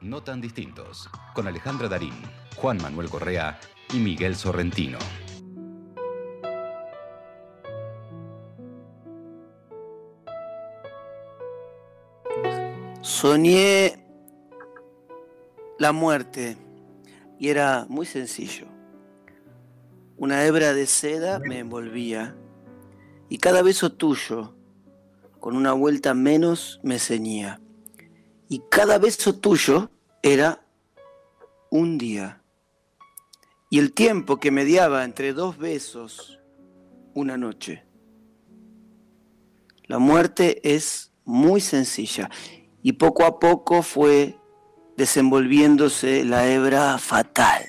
No tan distintos, con Alejandra Darín, Juan Manuel Correa y Miguel Sorrentino. Soñé la muerte y era muy sencillo. Una hebra de seda me envolvía y cada beso tuyo, con una vuelta menos, me ceñía. Y cada beso tuyo era un día. Y el tiempo que mediaba entre dos besos, una noche. La muerte es muy sencilla y poco a poco fue desenvolviéndose la hebra fatal.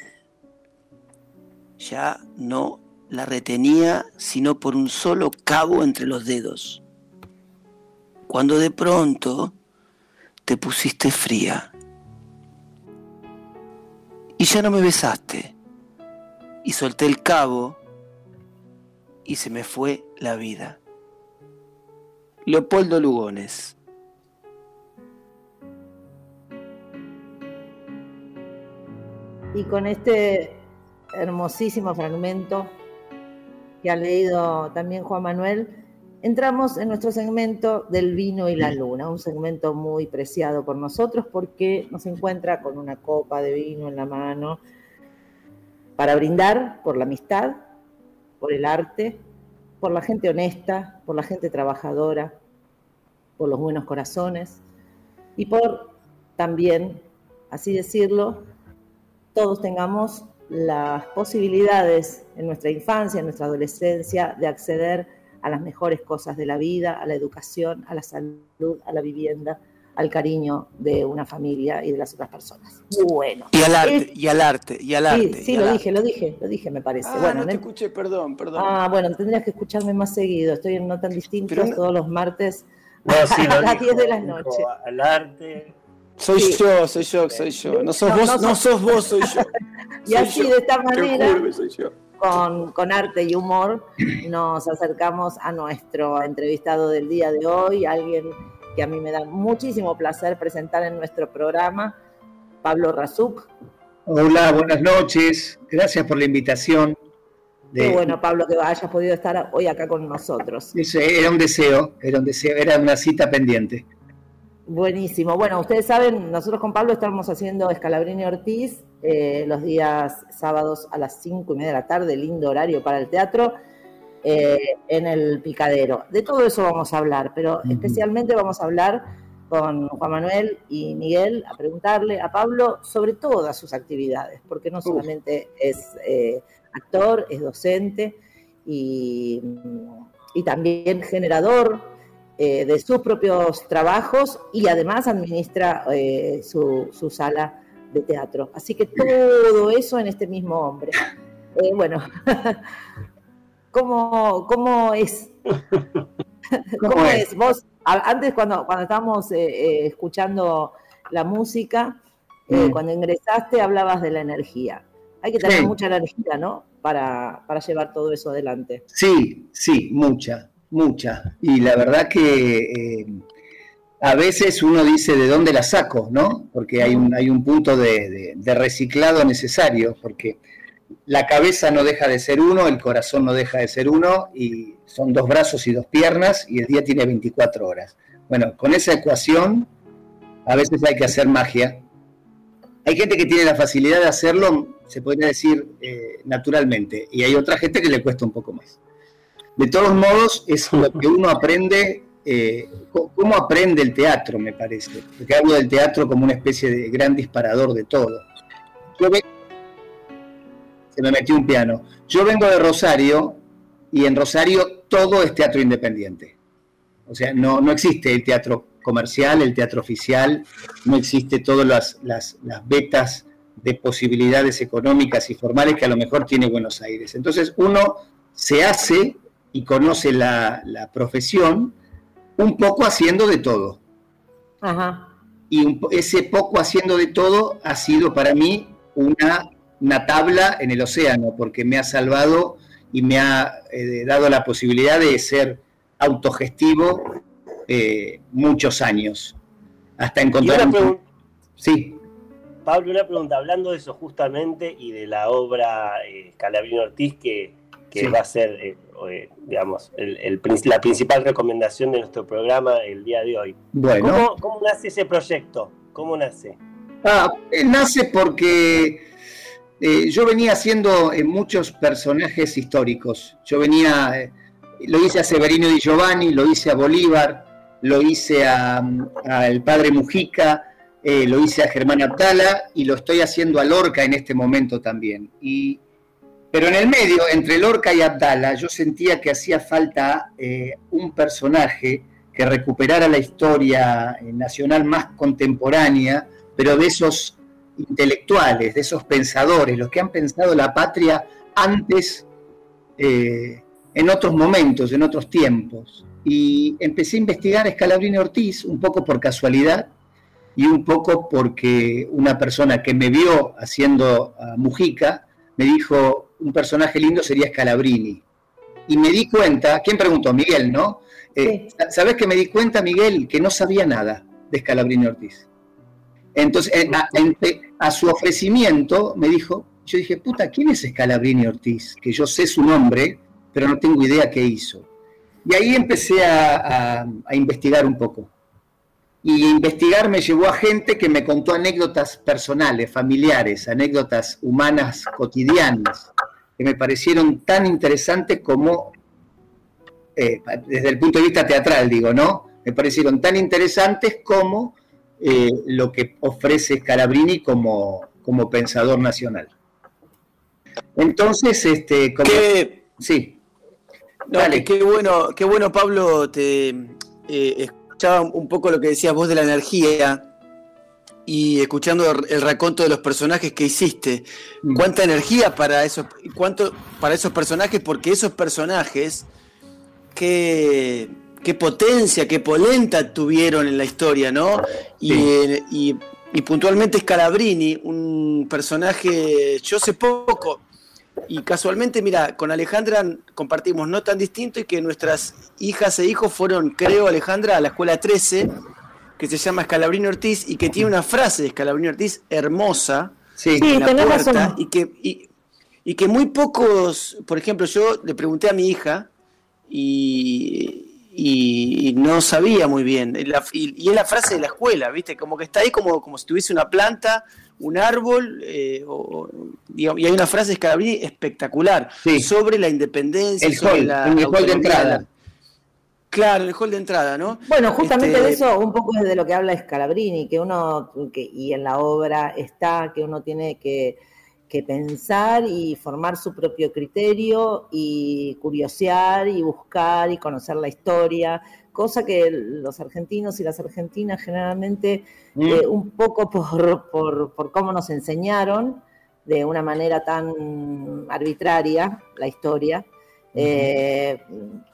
Ya no la retenía sino por un solo cabo entre los dedos. Cuando de pronto te pusiste fría y ya no me besaste y solté el cabo y se me fue la vida. Leopoldo Lugones. Y con este hermosísimo fragmento que ha leído también Juan Manuel, entramos en nuestro segmento del vino y la luna, un segmento muy preciado por nosotros porque nos encuentra con una copa de vino en la mano para brindar por la amistad, por el arte, por la gente honesta, por la gente trabajadora, por los buenos corazones y por también, así decirlo, todos tengamos las posibilidades en nuestra infancia, en nuestra adolescencia, de acceder a las mejores cosas de la vida, a la educación, a la salud, a la vivienda, al cariño de una familia y de las otras personas. Bueno. Y al arte, y al arte, y al arte. Sí, sí lo dije, lo dije, lo dije, me parece. Ah, bueno, no te escuché, perdón, perdón. Ah, bueno, tendrías que escucharme más seguido. Estoy en No Tan Distintos todos los martes sí, a las 10 de la noche. Al arte. Soy yo, soy yo, soy yo. No sos vos, no, sos vos, soy yo. y así, de esta manera, con, con, arte y humor, nos acercamos a nuestro entrevistado del día de hoy, alguien que a mí me da muchísimo placer presentar en nuestro programa, Pablo Razuk. Hola, buenas noches. Gracias por la invitación. Qué bueno, Pablo, que hayas podido estar hoy acá con nosotros. era un deseo, era un deseo, era una cita pendiente. Buenísimo. Bueno, ustedes saben, nosotros con Pablo estamos haciendo Escalabrini Ortiz eh, los días sábados a las cinco y media de la tarde, lindo horario para el teatro, eh, en el Picadero. De todo eso vamos a hablar, pero especialmente vamos a hablar con Juan Manuel y Miguel a preguntarle a Pablo sobre todas sus actividades, porque no solamente es eh, actor, es docente y, y también generador eh, de sus propios trabajos y además administra eh, su, sala de teatro. Así que todo eso en este mismo hombre. Eh, bueno, ¿cómo, ¿cómo, es? ¿Cómo, es? Vos, antes cuando, cuando estábamos escuchando la música, mm. cuando ingresaste hablabas de la energía. Hay que tener mucha energía, ¿no? Para, para llevar todo eso adelante. Sí, sí, mucha mucha. Y la verdad que eh, a veces uno dice de dónde la saco, ¿no? Porque hay un, hay un punto de, reciclado necesario, porque la cabeza no deja de ser uno, el corazón no deja de ser uno, y son dos brazos y dos piernas, y el día tiene 24 horas. Bueno, con esa ecuación a veces hay que hacer magia. Hay gente que tiene la facilidad de hacerlo, se podría decir, eh, naturalmente, y hay otra gente que le cuesta un poco más. De todos modos, es lo que uno aprende, eh, cómo aprende el teatro, me parece. Porque hablo del teatro como una especie de gran disparador de todo. Yo se me metió un piano. Yo vengo de Rosario y en Rosario todo es teatro independiente. O sea, no, no existe el teatro comercial, el teatro oficial, no existe todas las, las, las betas de posibilidades económicas y formales que a lo mejor tiene Buenos Aires. Entonces uno se hace y conoce la, profesión un poco haciendo de todo. Y ese poco haciendo de todo ha sido para mí una, una tabla en el océano, porque me ha salvado y me ha eh, dado la posibilidad de ser autogestivo eh, muchos años, hasta encontrar... Un... Sí. Pablo, una pregunta, hablando de eso justamente y de la obra eh, Calabrino Ortiz que, va a ser, eh, eh, digamos, la principal recomendación de nuestro programa el día de hoy. Bueno. ¿Cómo, nace ese proyecto? ¿Cómo nace? Ah, nace porque yo venía haciendo muchos personajes históricos. Yo venía, lo hice a Severino Di Giovanni, lo hice a Bolívar, lo hice al padre Mujica, eh, lo hice a Germán Abdala y lo estoy haciendo a Lorca en este momento también. Y, pero en el medio, entre Lorca y Abdala, yo sentía que hacía falta eh, un personaje que recuperara la historia eh, nacional más contemporánea, pero de esos intelectuales, de esos pensadores, los que han pensado la patria antes, en otros momentos, en otros tiempos. Y empecé a investigar a Ortiz, un poco por casualidad, y un poco porque una persona que me vio haciendo a Mujica me dijo, un personaje lindo sería Scalabrini. Y me di cuenta, ¿quién preguntó? Miguel, ¿no? Eh, ¿Sabes que me di cuenta, Miguel, que no sabía nada de Scalabrini Ortiz? Entonces, a, su ofrecimiento me dijo, yo dije, puta, ¿quién es Scalabrini Ortiz? Que yo sé su nombre, pero no tengo idea qué hizo. Y ahí empecé a investigar un poco y investigar me llevó a gente que me contó anécdotas personales, familiares, anécdotas humanas cotidianas, que me parecieron tan interesantes como, eh, desde el punto de vista teatral digo, ¿no? Me parecieron tan interesantes como eh, lo que ofrece Scalabrini como, como pensador nacional. Entonces, este, como... Sí. qué bueno, qué bueno, Pablo, te eh, un poco lo que decías vos de la energía y escuchando el raconto de los personajes que hiciste. Mm. ¿Cuánta energía para esos, cuánto, para esos personajes? Porque esos personajes, qué, qué potencia, qué polenta tuvieron en la historia, ¿no? Y, y puntualmente Scalabrini, un personaje, yo sé poco, y casualmente, mira, con Alejandra compartimos no tan distinto y que nuestras hijas e hijos fueron, creo, Alejandra, a la escuela 13, que se llama Escalabrino Ortiz y que tiene una frase de Escalabrino Ortiz hermosa. Sí, tenés Y que, y, que muy pocos, por ejemplo, yo le pregunté a mi hija y, no sabía muy bien. y, es la frase de la escuela, ¿viste? Como que está ahí como, como si tuviese una planta un árbol, eh, y hay una frase de Scalabrini espectacular sobre la independencia. El hall, el hall de entrada. Claro, el hall de entrada, ¿no? Bueno, justamente este, de eso un poco es de lo que habla Scalabrini, que uno, que, y en la obra está, que uno tiene que, que pensar y formar su propio criterio y curiosear y buscar y conocer la historia cosa que los argentinos y las argentinas generalmente, mm. eh, un poco por, por, cómo nos enseñaron de una manera tan arbitraria la historia, eh,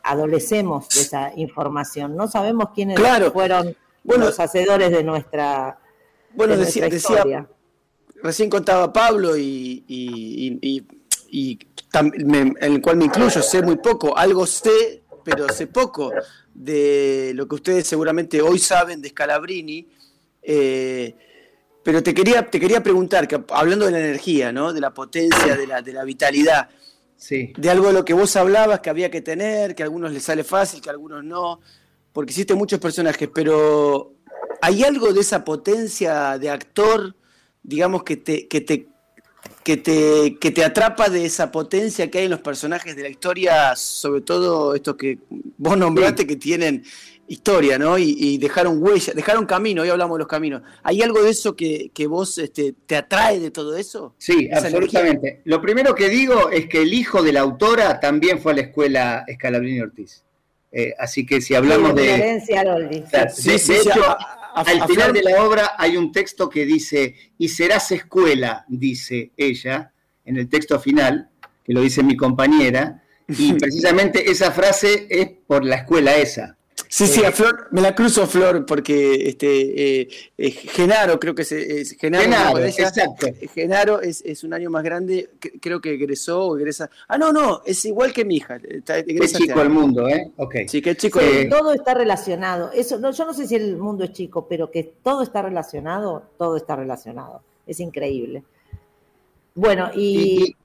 adolecemos de esa información. No sabemos quiénes fueron los hacedores de nuestra, bueno, decía, historia. recién contaba Pablo y, y, en el cual me incluyo, sé muy poco, algo sé, pero sé poco de lo que ustedes seguramente hoy saben de Scalabrini, eh, pero te quería, te quería preguntar, que, hablando de la energía, ¿no? de la potencia, de la, de la vitalidad, sí. de algo de lo que vos hablabas que había que tener, que a algunos les sale fácil, que a algunos no, porque hiciste muchos personajes, pero ¿hay algo de esa potencia de actor, digamos, que te, que te que te, que te atrapa de esa potencia que hay en los personajes de la historia, sobre todo estos que vos nombraste que tienen historia, ¿no? Y, dejaron huella, dejaron camino, hoy hablamos de los caminos. ¿Hay algo de eso que, vos este, te atrae de todo eso? Sí, absolutamente. Lo primero que digo es que el hijo de la autora también fue a la escuela Escalabrini Ortiz. Eh, así que si hablamos de... Sí, sí, de hecho, al final de la obra hay un texto que dice, y serás escuela, dice ella, en el texto final, que lo dice mi compañera, y precisamente esa frase es por la escuela esa. Sí, sí, a eh, Flor, me la cruzo Flor, porque este eh, eh, Genaro, creo que es, Genaro, exacto. Genaro es, un año más grande, creo que egresó o egresa. Ah, no, no, es igual que mi hija. Está, es chico el mundo, ¿eh? Okay. Sí, que es chico. todo está relacionado. Eso, no, yo no sé si el mundo es chico, pero que todo está relacionado, todo está relacionado. es increíble. Bueno, y...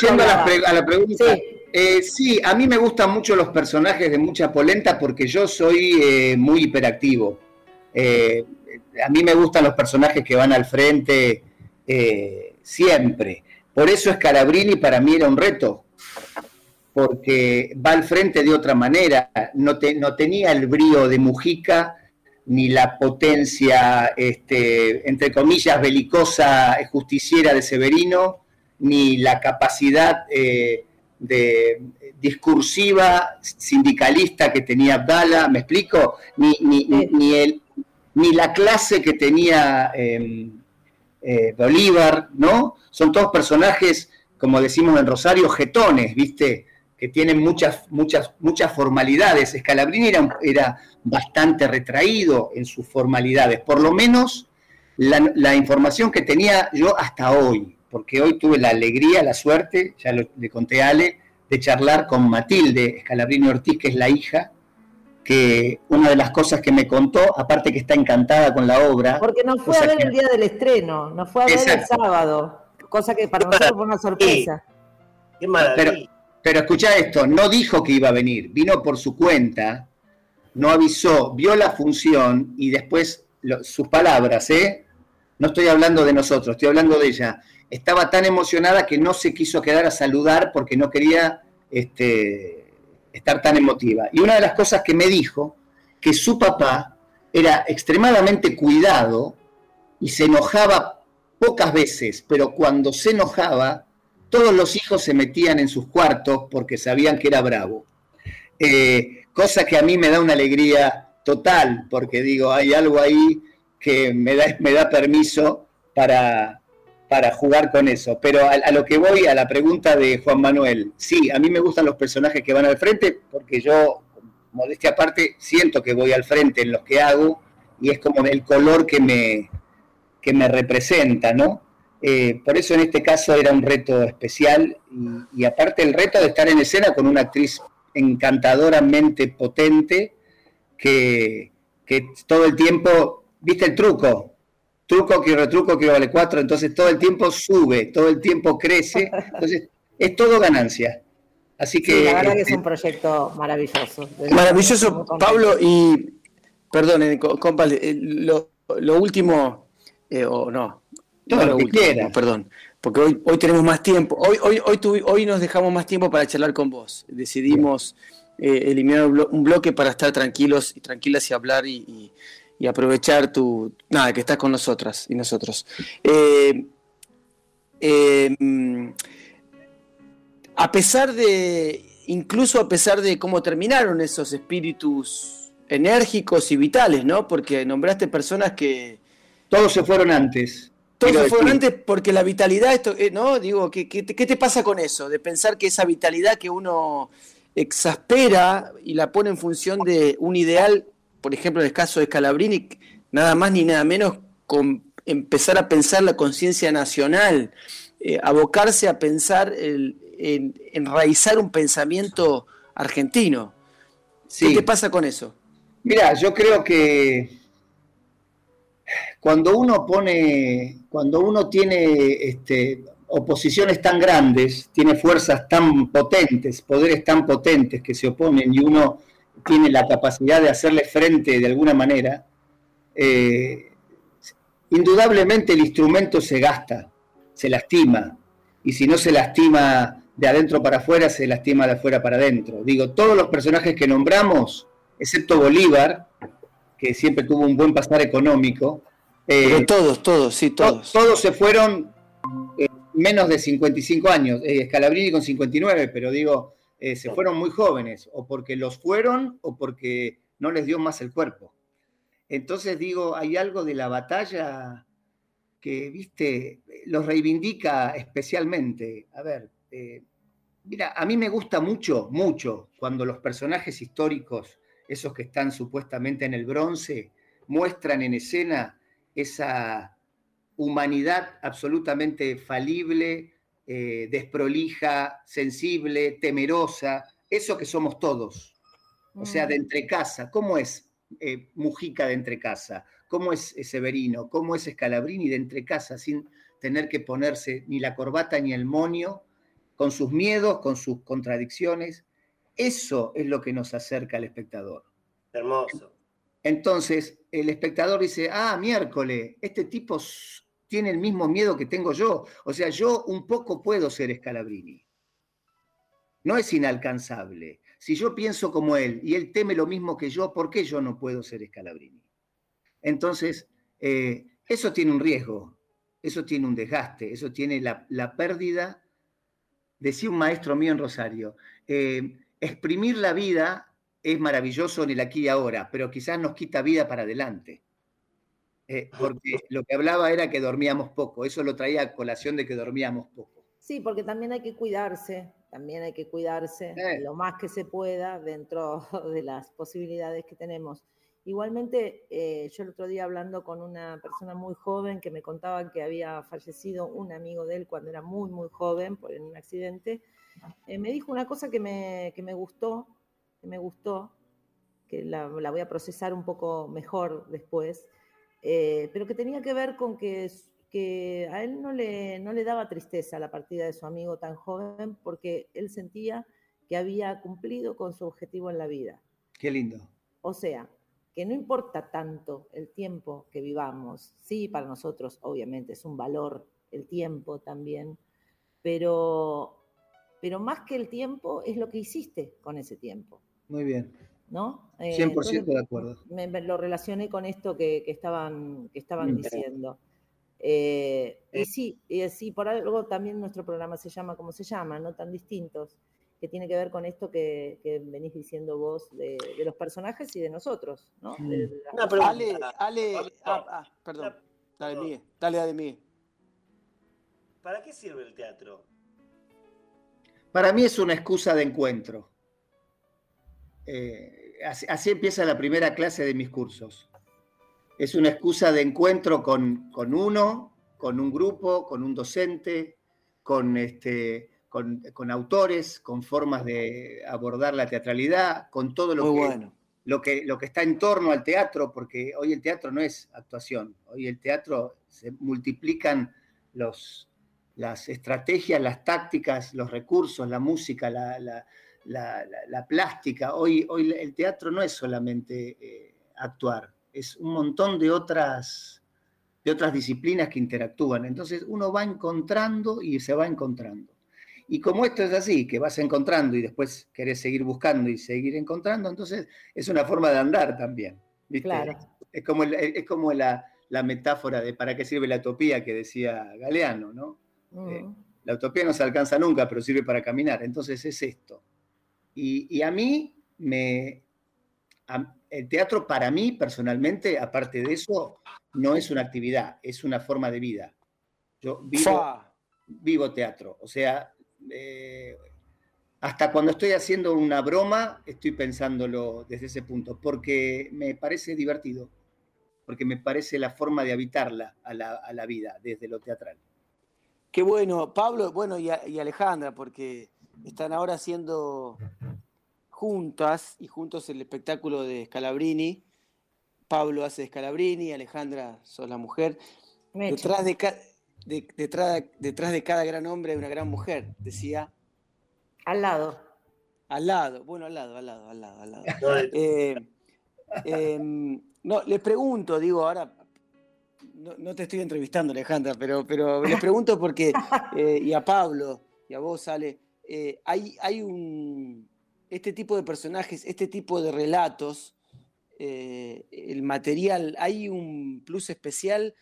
Yendo a la, pregunta, eh, sí. a mí me gustan mucho los personajes de mucha polenta porque yo soy eh, muy hiperactivo. Eh, a mí me gustan los personajes que van al frente siempre. Por eso Scalabrini para mí era un reto, porque va al frente de otra manera. No, tenía el brío de Mujica ni la potencia, este, entre comillas, belicosa justiciera de Severino ni la capacidad de, discursiva sindicalista que tenía Abdala, ¿me explico? Ni, ni, ni, ni la clase que tenía em, eh, Bolívar, ¿no? Son todos personajes, como decimos en Rosario, jetones, ¿viste? Que tienen muchas, muchas, muchas formalidades. Scalabrini era, era bastante retraído en sus formalidades, por lo menos la, la información que tenía yo hasta hoy porque hoy tuve la alegría, la suerte, ya le conté a Ale, de charlar con Matilde Scalabrini Ortiz, que es la hija, que una de las cosas que me contó, aparte que está encantada con la obra. Porque nos fue a ver el día del estreno, nos fue a ver el sábado, cosa que para nosotros fue una sorpresa. Qué maravilla. Pero, pero escucha esto, no dijo que iba a venir, vino por su cuenta, no avisó, vio la función y después sus palabras, ¿eh? No estoy hablando de nosotros, estoy hablando de ella estaba tan emocionada que no se quiso quedar a saludar porque no quería este, estar tan emotiva. Y una de las cosas que me dijo, que su papá era extremadamente cuidado y se enojaba pocas veces, pero cuando se enojaba, todos los hijos se metían en sus cuartos porque sabían que era bravo. Eh, cosa que a mí me da una alegría total, porque digo, hay algo ahí que me da, me da permiso para, para jugar con eso. Pero a, lo que voy, a la pregunta de Juan Manuel, sí, a mí me gustan los personajes que van al frente, porque yo, modestia aparte, siento que voy al frente en los que hago y es como el color que me, que me representa, ¿no? Eh, por eso en este caso era un reto especial y, aparte el reto de estar en escena con una actriz encantadoramente potente que, que todo el tiempo, viste el truco, truco que retruco que vale cuatro, entonces todo el tiempo sube, todo el tiempo crece, entonces es todo ganancia. Así que... la verdad que es este, un proyecto maravilloso. Maravilloso, Pablo, y perdón, eh, compa, eh, lo, último, eh, o no, no, lo, último, perdón, porque hoy, hoy tenemos más tiempo, hoy, hoy, hoy, hoy nos dejamos más tiempo para charlar con vos, decidimos eliminar un bloque para estar tranquilos y tranquilas y hablar y y aprovechar tu. Nada, que estás con nosotras y nosotros. Eh, eh, a pesar de. Incluso a pesar de cómo terminaron esos espíritus enérgicos y vitales, ¿no? Porque nombraste personas que. Todos se fueron antes. Todos se fueron antes porque la vitalidad, esto, eh, ¿no? Digo, ¿qué, ¿qué, te pasa con eso? De pensar que esa vitalidad que uno exaspera y la pone en función de un ideal por ejemplo, en el caso de Scalabrini, nada más ni nada menos con empezar a pensar la conciencia nacional, eh, abocarse a pensar, en, enraizar un pensamiento argentino. ¿Qué te pasa con eso? Mira, yo creo que cuando uno pone, cuando uno tiene este, oposiciones tan grandes, tiene fuerzas tan potentes, poderes tan potentes que se oponen y uno tiene la capacidad de hacerle frente de alguna manera, eh, indudablemente el instrumento se gasta, se lastima, y si no se lastima de adentro para afuera, se lastima de afuera para adentro. Digo, todos los personajes que nombramos, excepto Bolívar, que siempre tuvo un buen pasar económico. Eh, todos, todos, sí, todos. todos se fueron eh, menos de 55 años, Scalabrini con 59, pero digo, eh, se fueron muy jóvenes, o porque los fueron o porque no les dio más el cuerpo. Entonces digo, hay algo de la batalla que, viste, los reivindica especialmente. A ver, eh, mira, a mí me gusta mucho, mucho, cuando los personajes históricos, esos que están supuestamente en el bronce, muestran en escena esa humanidad absolutamente falible, eh, desprolija, sensible, temerosa, eso que somos todos. O sea, de mm. entre casa. ¿Cómo es eh, Mujica de entre casa? cómo es Severino, cómo es Scalabrini de entre casa, sin tener que ponerse ni la corbata ni el monio, con sus miedos, con sus contradicciones. Eso es lo que nos acerca al espectador. Hermoso. Entonces, el espectador dice, ah, miércoles, este tipo tiene el mismo miedo que tengo yo. O sea, yo un poco puedo ser Scalabrini. No es inalcanzable. Si yo pienso como él y él teme lo mismo que yo, ¿por qué yo no puedo ser Scalabrini? Entonces, eh, eso tiene un riesgo, eso tiene un desgaste, eso tiene la, pérdida, decía un maestro mío en Rosario, eh, exprimir la vida es maravilloso en el aquí y ahora, pero quizás nos quita vida para adelante. Eh, porque lo que hablaba era que dormíamos poco, eso lo traía a colación de que dormíamos poco. Sí, porque también hay que cuidarse, también hay que cuidarse lo más que se pueda dentro de las posibilidades que tenemos. Igualmente, eh, yo el otro día hablando con una persona muy joven que me contaba que había fallecido un amigo de él cuando era muy, muy joven por en un accidente, eh, me dijo una cosa que me, que me gustó, que me gustó, que la, la, voy a procesar un poco mejor después, eh, pero que tenía que ver con que, que a él no le, no le daba tristeza la partida de su amigo tan joven porque él sentía que había cumplido con su objetivo en la vida. Qué lindo. O sea, que no importa tanto el tiempo que vivamos, sí, para nosotros obviamente es un valor el tiempo también, pero, pero más que el tiempo es lo que hiciste con ese tiempo. Muy bien. ¿No? 100% eh, de acuerdo. Me, lo relacioné con esto que, estaban, que estaban diciendo. Eh, y sí, y sí, por algo también nuestro programa se llama como se llama, no tan distintos, que tiene que ver con esto que, venís diciendo vos de, los personajes y de nosotros, ¿no? Ale, Ale, ah, ah, perdón, dale, Miguel, dale, dale, Miguel. ¿Para qué sirve el teatro? Para mí es una excusa de encuentro. Eh, así, empieza la primera clase de mis cursos. Es una excusa de encuentro con, uno, con un grupo, con un docente, con, este, con, autores, con formas de abordar la teatralidad, con todo lo que, lo, que, lo que está en torno al teatro, porque hoy el teatro no es actuación, hoy el teatro se multiplican los, las estrategias, las tácticas, los recursos, la música, la, la, plástica. Hoy, hoy el teatro no es solamente eh, actuar, es un montón de otras, de otras disciplinas que interactúan. Entonces uno va encontrando y se va encontrando. Y como esto es así, que vas encontrando y después querés seguir buscando y seguir encontrando, entonces es una forma de andar también. Claro. Es como, es como la, metáfora de para qué sirve la utopía que decía Galeano, ¿no? Eh, la utopía no se alcanza nunca, pero sirve para caminar. Entonces es esto. Y, a mí me... el teatro para mí personalmente, aparte de eso, no es una actividad, es una forma de vida. Yo vivo, teatro, o sea, eh, hasta cuando estoy haciendo una broma, estoy pensándolo desde ese punto, porque me parece divertido, porque me parece la forma de habitarla a la, vida desde lo teatral. Qué bueno, Pablo, bueno, y, y Alejandra, porque están ahora haciendo juntas y juntos el espectáculo de Scalabrini. Pablo hace de Scalabrini, Alejandra sos la mujer. Detrás de, detrás, detrás de cada gran hombre hay una gran mujer, decía. Al lado. Al lado, bueno, al lado, al lado, al lado, al lado. Eh, em, no, les pregunto, digo, ahora no, te estoy entrevistando, Alejandra, pero, pero les pregunto porque, eh, y a Pablo, y a vos, Ale, eh, hay, hay un, este tipo de personajes, este tipo de relatos, eh, el material, hay un plus especial,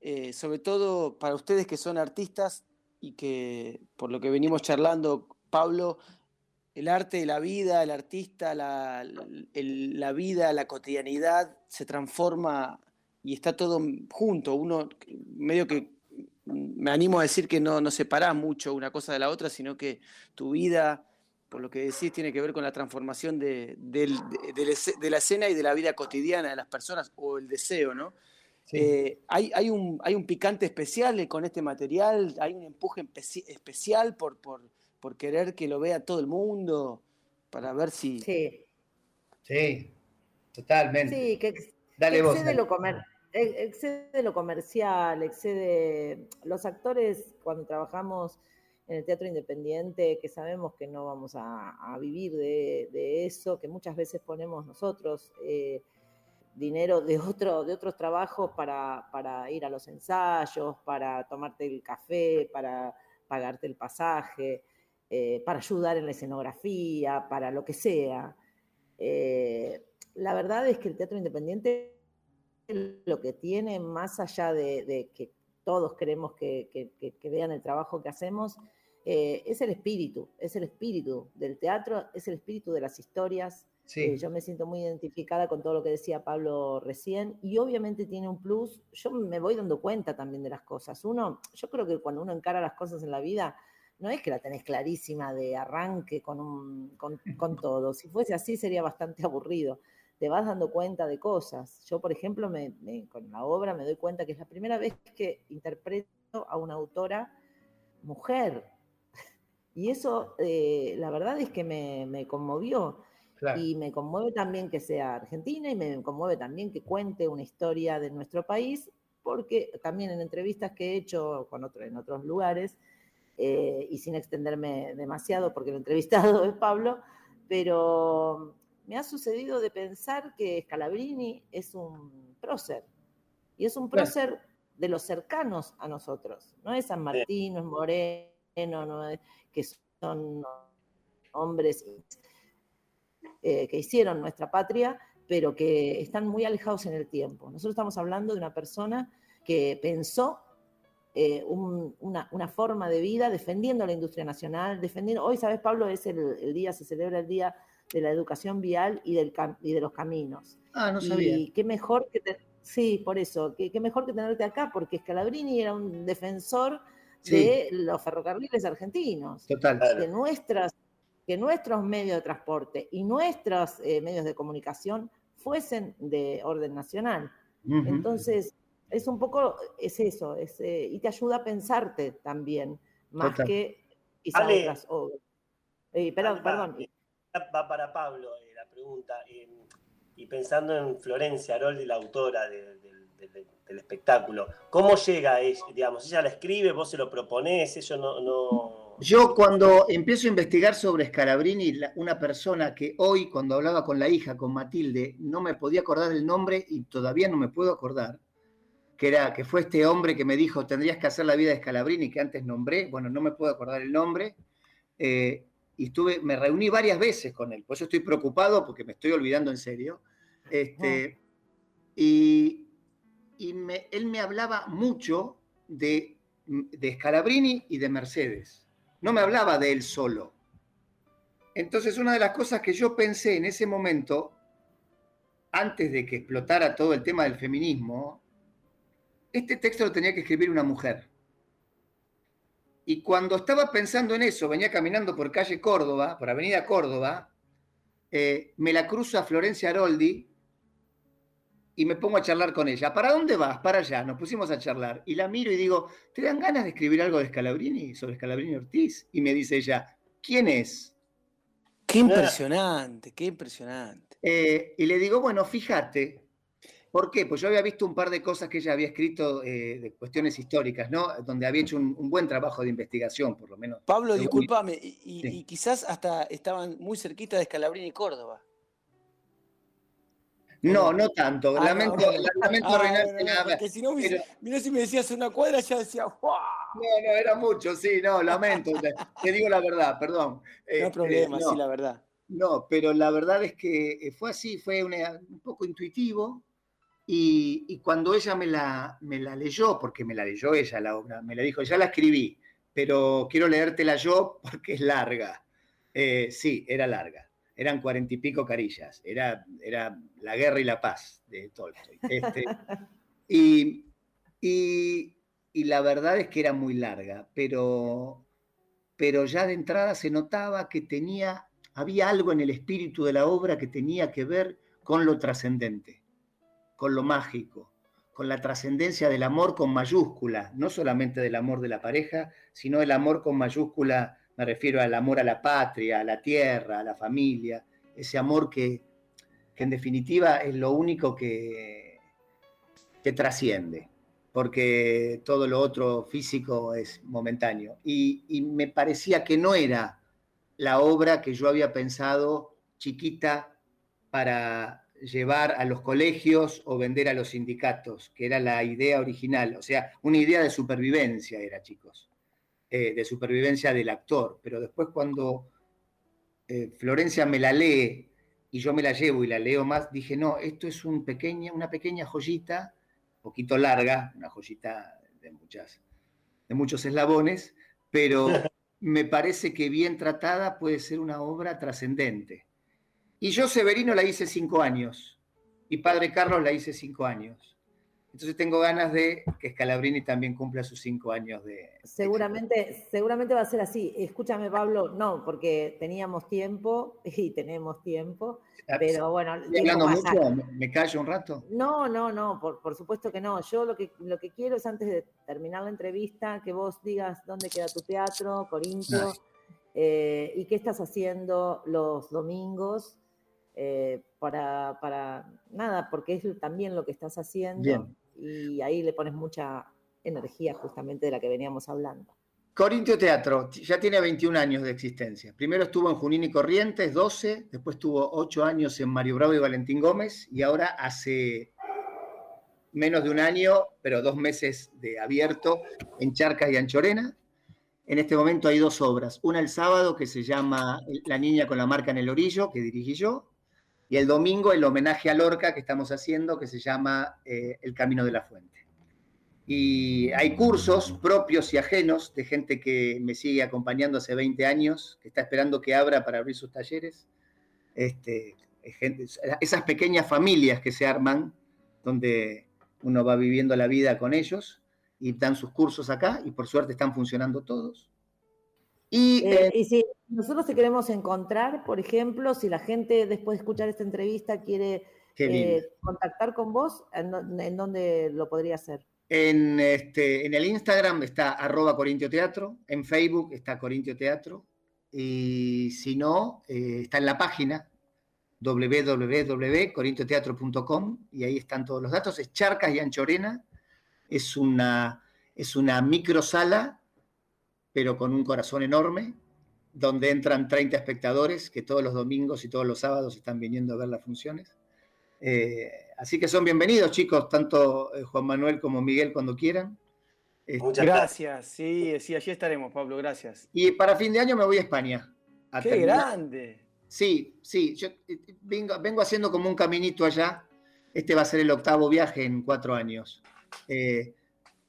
eh, sobre todo para ustedes que son artistas y que, por lo que venimos charlando, Pablo, el arte la vida, el artista, la, la vida, la cotidianidad se transforma y está todo junto. Uno medio que me animo a decir que no, no separás mucho una cosa de la otra, sino que tu vida, por lo que decís, tiene que ver con la transformación de, la escena y de la vida cotidiana de las personas, o el deseo, ¿no? Eh, hay, hay, un, hay un picante especial con este material, hay un empuje especial por, por, por, querer que lo vea todo el mundo, para ver si... Sí. Sí, totalmente. Sí, que, Dale excede, Lo comer, excede lo comercial, excede... Los actores, cuando trabajamos en el teatro independiente, que sabemos que no vamos a, vivir de, eso, que muchas veces ponemos nosotros eh, dinero de, otro, de otros trabajos para, para, ir a los ensayos, para tomarte el café, para pagarte el pasaje, eh, para ayudar en la escenografía, para lo que sea. Eh, la verdad es que el teatro independiente lo que tiene, más allá de, que todos queremos que, vean el trabajo que hacemos, eh, es el espíritu, es el espíritu del teatro, es el espíritu de las historias. Eh, yo me siento muy identificada con todo lo que decía Pablo recién y obviamente tiene un plus. Yo me voy dando cuenta también de las cosas. Uno, yo creo que cuando uno encara las cosas en la vida, no es que la tenés clarísima de arranque con, con todo. Si fuese así sería bastante aburrido te vas dando cuenta de cosas. Yo, por ejemplo, me, con la obra me doy cuenta que es la primera vez que interpreto a una autora mujer. Y eso, eh, la verdad es que me, conmovió. Y me conmueve también que sea argentina y me conmueve también que cuente una historia de nuestro país, porque también en entrevistas que he hecho con otro, en otros lugares, eh, y sin extenderme demasiado porque el entrevistado es Pablo, pero me ha sucedido de pensar que Scalabrini es un prócer. Y es un prócer de los cercanos a nosotros. No es San Martín, no es Moreno, no que son hombres eh, que hicieron nuestra patria, pero que están muy alejados en el tiempo. Nosotros estamos hablando de una persona que pensó eh, una, forma de vida defendiendo la industria nacional, defendiendo, hoy, ¿sabes, Pablo? Es el día, se celebra el Día de la educación vial y, del, y de los caminos. Ah, no sabía. Y qué mejor que... sí, por eso, qué, mejor que tenerte acá, porque Scalabrini era un defensor de los ferrocarriles argentinos. Total. De nuestras, que nuestros medios de transporte y nuestros eh, medios de comunicación fuesen de orden nacional. Entonces, es un poco, es eso, es, eh, y te ayuda a pensarte también, más que quizás otras obras. Eh, perdón, perdón va para Pablo eh, la pregunta. Y pensando en Florencia Aroldi, la autora del espectáculo, ¿cómo llega ella? Digamos, ella la escribe, vos se lo proponés, eso no, Yo cuando empiezo a investigar sobre Scalabrini, una persona que hoy cuando hablaba con la hija, con Matilde, no me podía acordar el nombre y todavía no me puedo acordar, que, era, que fue este hombre que me dijo, tendrías que hacer la vida de Scalabrini, que antes nombré, bueno, no me puedo acordar el nombre, eh, y estuve, me reuní varias veces con él, por eso estoy preocupado porque me estoy olvidando en serio. Este, y, él me hablaba mucho de, de Scalabrini y de Mercedes. No me hablaba de él solo. Entonces, una de las cosas que yo pensé en ese momento, antes de que explotara todo el tema del feminismo, este texto lo tenía que escribir una mujer. Y cuando estaba pensando en eso, venía caminando por calle Córdoba, por Avenida Córdoba, eh, me la cruzo a Florencia Aroldi y me pongo a charlar con ella. ¿Para dónde vas? Para allá. Nos pusimos a charlar. Y la miro y digo, ¿te dan ganas de escribir algo de Scalabrini, sobre Scalabrini Ortiz? Y me dice ella, ¿quién es? Qué impresionante, qué impresionante. Eh, y le digo, bueno, fíjate, ¿Por qué? Pues yo había visto un par de cosas que ella había escrito eh, de cuestiones históricas, ¿no? Donde había hecho un, buen trabajo de investigación, por lo menos. Pablo, discúlpame, y, quizás hasta estaban muy cerquita de Scalabrini y Córdoba. No, no tanto. Ah, lamento, lamento ah, nada. si no, mira si me decías una cuadra, ya decía, ¡wow! No, no, era mucho, sí, no, lamento. te, digo la verdad, perdón. No hay este, problema, sí, la verdad. No, pero la verdad es que eh, fue así, fue un poco intuitivo y, cuando ella me la, me la leyó, porque me la leyó ella la obra, me la dijo, ya la escribí, pero quiero leértela yo porque es larga. Eh, sí, era larga. Eran cuarenta y pico carillas. Era, era La guerra y la paz de Tolstoy. Este, y, y, la verdad es que era muy larga, pero, pero ya de entrada se notaba que tenía, había algo en el espíritu de la obra que tenía que ver con lo trascendente con lo mágico, con la trascendencia del amor con mayúscula, no solamente del amor de la pareja, sino el amor con mayúscula, me refiero al amor a la patria, a la tierra, a la familia, ese amor que, en definitiva es lo único que, que trasciende, porque todo lo otro físico es momentáneo. Y, y me parecía que no era la obra que yo había pensado chiquita para llevar a los colegios o vender a los sindicatos, que era la idea original, o sea, una idea de supervivencia era, chicos, eh, de supervivencia del actor, pero después cuando eh, Florencia me la lee y yo me la llevo y la leo más, dije, no, esto es un pequeña, una pequeña joyita, poquito larga, una joyita de, muchas, de muchos eslabones, pero me parece que bien tratada puede ser una obra trascendente. Y yo Severino la hice cinco años y Padre Carlos la hice cinco años. Entonces tengo ganas de que Scalabrini también cumpla sus cinco años de... Seguramente, seguramente va a ser así. Escúchame, Pablo, no, porque teníamos tiempo y tenemos tiempo, pero bueno... ¿Estoy hablando mucho? ¿Me callo un rato? No, no, no, por, supuesto que no. Yo lo que, lo que quiero es antes de terminar la entrevista que vos digas dónde queda tu teatro, Corintio, eh, y qué estás haciendo los domingos. Eh, para, para, nada, porque es también lo que estás haciendo. Bien y ahí le pones mucha energía justamente de la que veníamos hablando. Corintio Teatro ya tiene 21 años de existencia. Primero estuvo en Junín y Corrientes, 12, después tuvo 8 años en Mario Bravo y Valentín Gómez y ahora hace menos de un año, pero dos meses de abierto en Charcas y Anchorena. En este momento hay dos obras. Una el sábado que se llama La niña con la marca en el orillo, que dirigí yo, y el domingo el homenaje a Lorca que estamos haciendo, que se llama eh, El Camino de la Fuente. Y hay cursos propios y ajenos de gente que me sigue acompañando hace 20 años, que está esperando que abra para abrir sus talleres. Este, esas pequeñas familias que se arman, donde uno va viviendo la vida con ellos y dan sus cursos acá y por suerte están funcionando todos. Y, eh, y si nosotros te queremos encontrar, por ejemplo, si la gente después de escuchar esta entrevista quiere eh, contactar con vos, ¿en, dónde lo podría hacer? En, este, en el Instagram está arroba Corintio Teatro, en Facebook está Corintio Teatro, y si no, eh, está en la página www.corintioteatro.com y ahí están todos los datos. Es Charcas y Anchorena, es una, es una microsala, pero con un corazón enorme, donde entran 30 espectadores que todos los domingos y todos los sábados están viniendo a ver las funciones. Eh, así que son bienvenidos, chicos, tanto eh, Juan Manuel como Miguel cuando quieran. Este, Muchas gracias, sí, sí, allí estaremos, Pablo, gracias. Y para fin de año me voy a España. ¡Qué grande! Sí, sí, yo eh, vengo, vengo, haciendo como un caminito allá. Este va a ser el octavo viaje en cuatro años.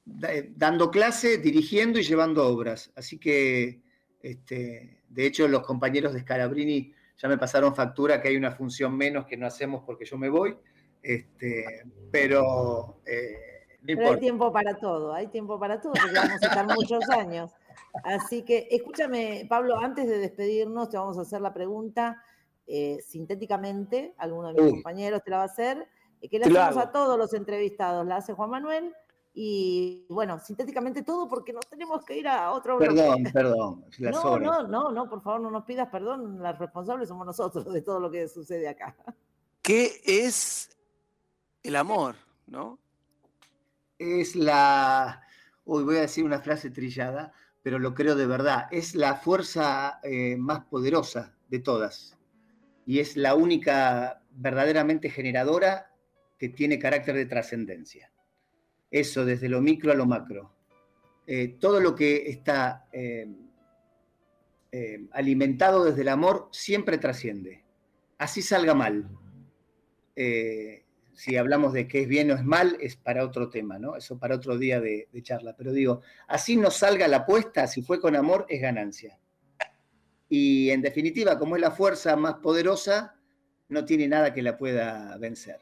dando clase, dirigiendo y llevando obras. Así que este, de hecho, los compañeros de Scalabrini ya me pasaron factura que hay una función menos que no hacemos porque yo me voy. Este, pero, eh, hay tiempo para todo, hay tiempo para todo, porque vamos a estar muchos años. Así que, escúchame, Pablo, antes de despedirnos, te vamos a hacer la pregunta eh, sintéticamente, alguno de mis compañeros te la va a hacer, eh, que le hacemos a todos los entrevistados, la hace Juan Manuel, y bueno, sintéticamente todo porque nos tenemos que ir a otro Perdón, perdón. no, no, no, no, por favor no nos pidas perdón, las responsables somos nosotros de todo lo que sucede acá. ¿Qué es el amor, no? Es la, uy, voy a decir una frase trillada, pero lo creo de verdad, es la fuerza eh, más poderosa de todas y es la única verdaderamente generadora que tiene carácter de trascendencia eso desde lo micro a lo macro. Eh, todo lo que está eh, eh, alimentado desde el amor siempre trasciende. Así salga mal. si hablamos de qué es bien o es mal, es para otro tema, ¿no? Eso para otro día de, de charla. Pero digo, así no salga la apuesta, si fue con amor, es ganancia. Y en definitiva, como es la fuerza más poderosa, no tiene nada que la pueda vencer.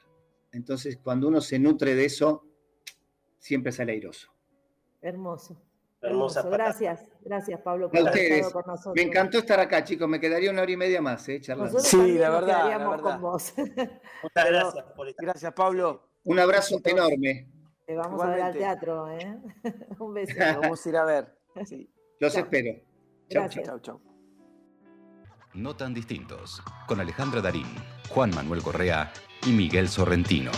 Entonces, cuando uno se nutre de eso, siempre sale airoso. Hermoso. Hermoso. Gracias, gracias Pablo por haber estado con nosotros. Me encantó estar acá, chicos. Me quedaría una hora y media más, ¿eh? Charlando. sí, la verdad, la verdad. Muchas gracias por estar. Gracias, Pablo. Un abrazo enorme. Te vamos a ver al teatro, ¿eh? Un beso. vamos a ir a ver. Los espero. Chao, chao. chao. No tan distintos, con Alejandra Darín, Juan Manuel Correa y Miguel Sorrentino.